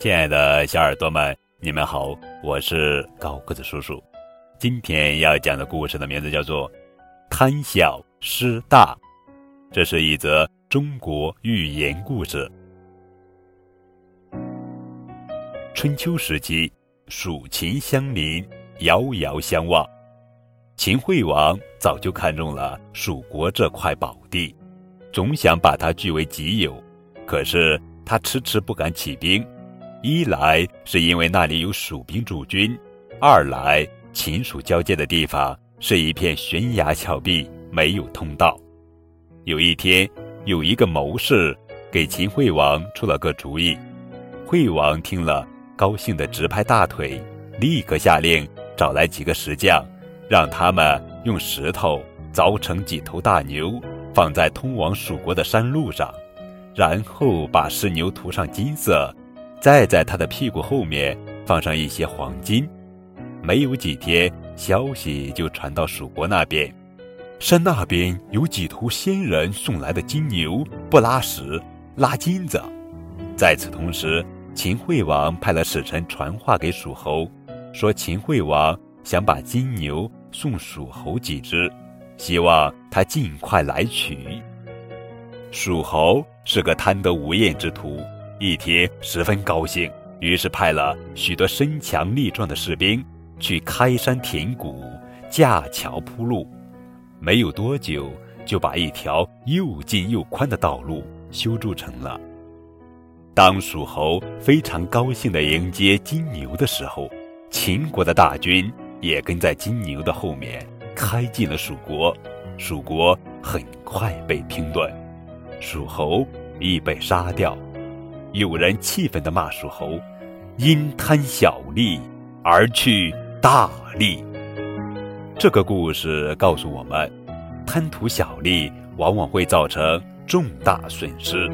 亲爱的小耳朵们，你们好，我是高个子叔叔。今天要讲的故事的名字叫做《贪小失大》，这是一则中国寓言故事。春秋时期，蜀秦相邻，遥遥相望。秦惠王早就看中了蜀国这块宝地，总想把它据为己有，可是他迟迟不敢起兵。一来是因为那里有蜀兵驻军，二来秦蜀交界的地方是一片悬崖峭壁，没有通道。有一天，有一个谋士给秦惠王出了个主意，惠王听了，高兴的直拍大腿，立刻下令找来几个石匠，让他们用石头凿成几头大牛，放在通往蜀国的山路上，然后把石牛涂上金色。再在他的屁股后面放上一些黄金，没有几天，消息就传到蜀国那边，山那边有几头仙人送来的金牛，不拉屎，拉金子。在此同时，秦惠王派了使臣传话给蜀侯，说秦惠王想把金牛送蜀侯几只，希望他尽快来取。蜀侯是个贪得无厌之徒。一天十分高兴，于是派了许多身强力壮的士兵去开山填谷、架桥铺路。没有多久，就把一条又近又宽的道路修筑成了。当蜀侯非常高兴地迎接金牛的时候，秦国的大军也跟在金牛的后面开进了蜀国。蜀国很快被拼断，蜀侯亦被杀掉。有人气愤地骂属猴：“因贪小利而去大利。”这个故事告诉我们，贪图小利往往会造成重大损失。